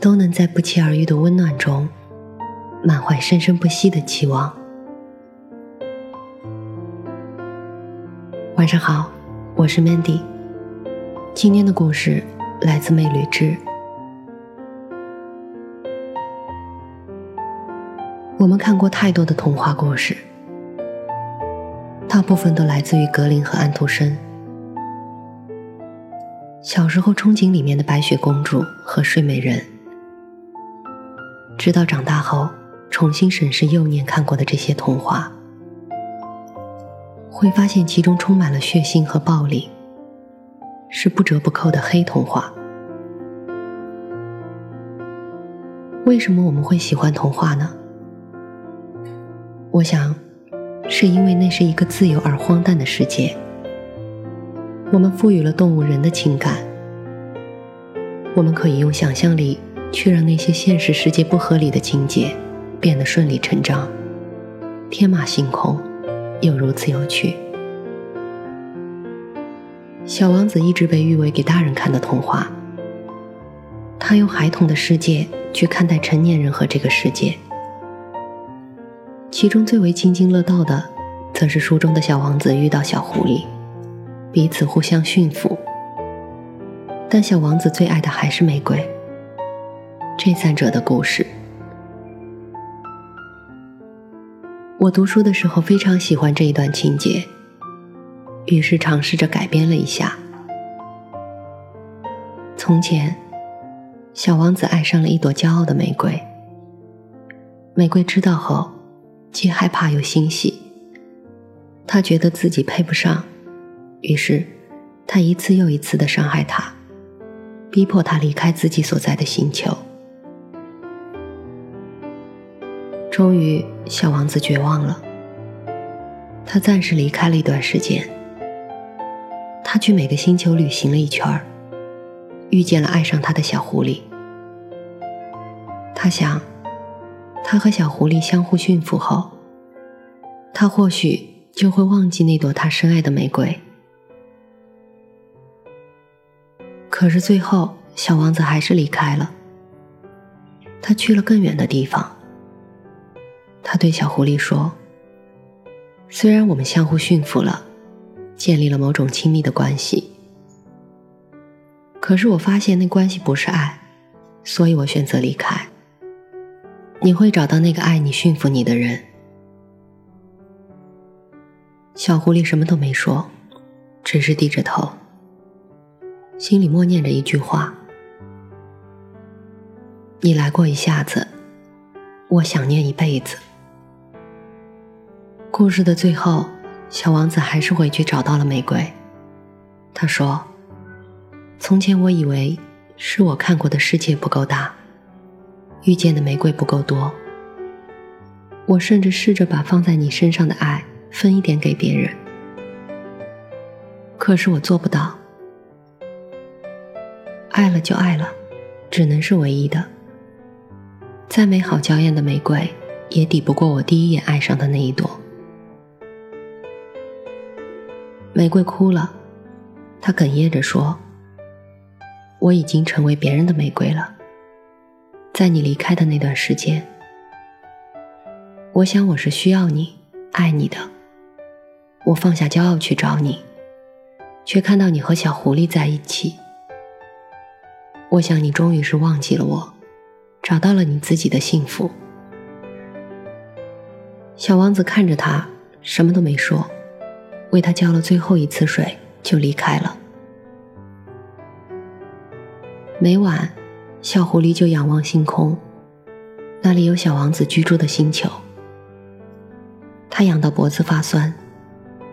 都能在不期而遇的温暖中，满怀生生不息的期望。晚上好，我是 Mandy。今天的故事来自魅旅之。我们看过太多的童话故事，大部分都来自于格林和安徒生。小时候憧憬里面的白雪公主和睡美人，直到长大后重新审视幼年看过的这些童话，会发现其中充满了血腥和暴力，是不折不扣的黑童话。为什么我们会喜欢童话呢？我想，是因为那是一个自由而荒诞的世界。我们赋予了动物人的情感，我们可以用想象力去让那些现实世界不合理的情节变得顺理成章，天马行空，又如此有趣。小王子一直被誉为给大人看的童话，他用孩童的世界去看待成年人和这个世界，其中最为津津乐道的，则是书中的小王子遇到小狐狸。彼此互相驯服，但小王子最爱的还是玫瑰。这三者的故事，我读书的时候非常喜欢这一段情节，于是尝试着改编了一下。从前，小王子爱上了一朵骄傲的玫瑰。玫瑰知道后，既害怕又欣喜，他觉得自己配不上。于是，他一次又一次的伤害他，逼迫他离开自己所在的星球。终于，小王子绝望了。他暂时离开了一段时间。他去每个星球旅行了一圈，遇见了爱上他的小狐狸。他想，他和小狐狸相互驯服后，他或许就会忘记那朵他深爱的玫瑰。可是最后，小王子还是离开了。他去了更远的地方。他对小狐狸说：“虽然我们相互驯服了，建立了某种亲密的关系，可是我发现那关系不是爱，所以我选择离开。你会找到那个爱你、驯服你的人。”小狐狸什么都没说，只是低着头。心里默念着一句话：“你来过一下子，我想念一辈子。”故事的最后，小王子还是回去找到了玫瑰。他说：“从前我以为是我看过的世界不够大，遇见的玫瑰不够多。我甚至试着把放在你身上的爱分一点给别人，可是我做不到。”爱了就爱了，只能是唯一的。再美好娇艳的玫瑰，也抵不过我第一眼爱上的那一朵。玫瑰哭了，她哽咽着说：“我已经成为别人的玫瑰了。在你离开的那段时间，我想我是需要你、爱你的。我放下骄傲去找你，却看到你和小狐狸在一起。”我想你终于是忘记了我，找到了你自己的幸福。小王子看着他，什么都没说，为他浇了最后一次水就离开了。每晚小狐狸就仰望星空，那里有小王子居住的星球。他痒到脖子发酸，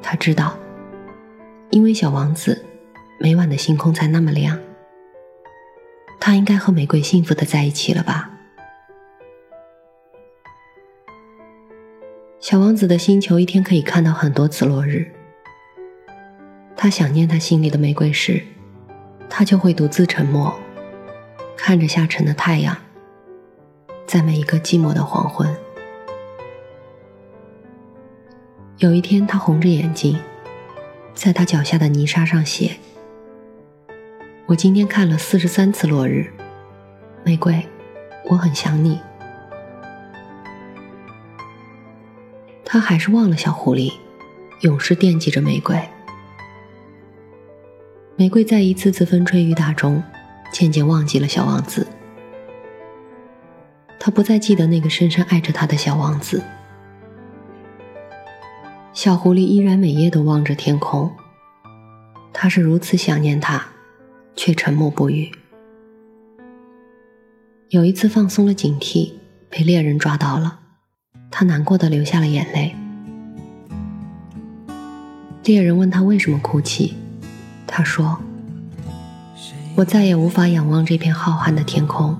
他知道，因为小王子每晚的星空才那么亮。他应该和玫瑰幸福的在一起了吧？小王子的星球一天可以看到很多次落日。他想念他心里的玫瑰时，他就会独自沉默，看着下沉的太阳，在每一个寂寞的黄昏。有一天，他红着眼睛，在他脚下的泥沙上写：“我今天看了四十三次落日，玫瑰，我很想你。”他还是忘了小狐狸，永世惦记着玫瑰。玫瑰在一次次风吹雨打中，渐渐忘记了小王子。他不再记得那个深深爱着他的小王子。小狐狸依然每夜都望着天空。他是如此想念他，却沉默不语。有一次放松了警惕，被猎人抓到了，他难过的流下了眼泪。猎人问他为什么哭泣。他说：“我再也无法仰望这片浩瀚的天空。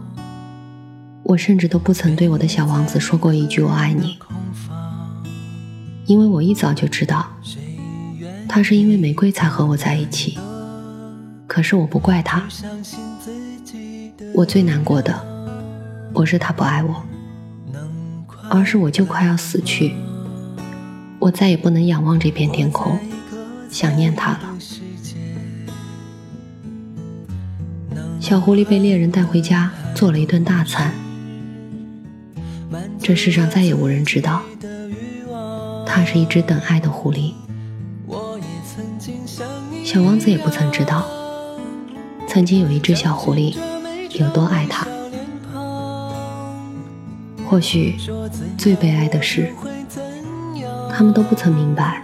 我甚至都不曾对我的小王子说过一句‘我爱你’，因为我一早就知道，他是因为玫瑰才和我在一起。可是我不怪他，我最难过的不是他不爱我，而是我就快要死去，我再也不能仰望这片天空，想念他了。”小狐狸被猎人带回家，做了一顿大餐。这世上再也无人知道，它是一只等爱的狐狸。小王子也不曾知道，曾经有一只小狐狸有多爱他。或许最悲哀的是，他们都不曾明白，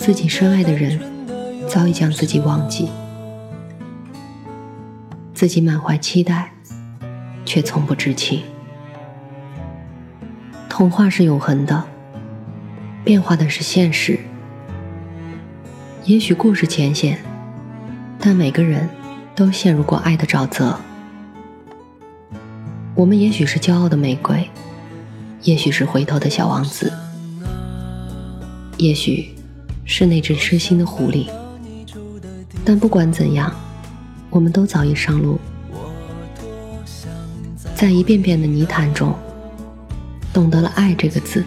自己深爱的人早已将自己忘记。自己满怀期待，却从不知情。童话是永恒的，变化的是现实。也许故事浅显，但每个人都陷入过爱的沼泽。我们也许是骄傲的玫瑰，也许是回头的小王子，也许是那只痴心的狐狸。但不管怎样。我们都早已上路，在一遍遍的泥潭中，懂得了“爱”这个字。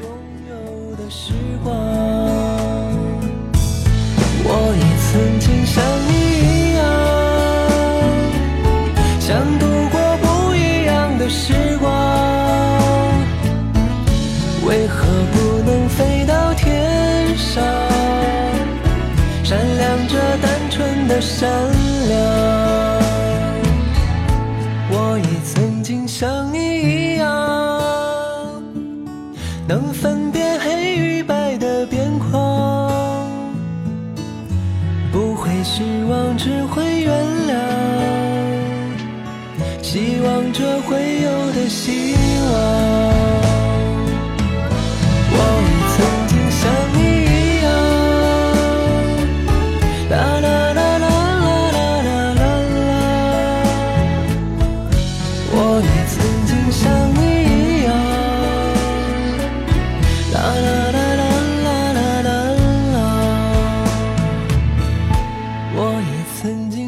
我也曾经像你一样，想度过不一样的时光，为何不能飞到天上，闪亮着单纯的善能分辨黑与白的边框，不会失望，只会原谅，希望着会有的希望。我也曾经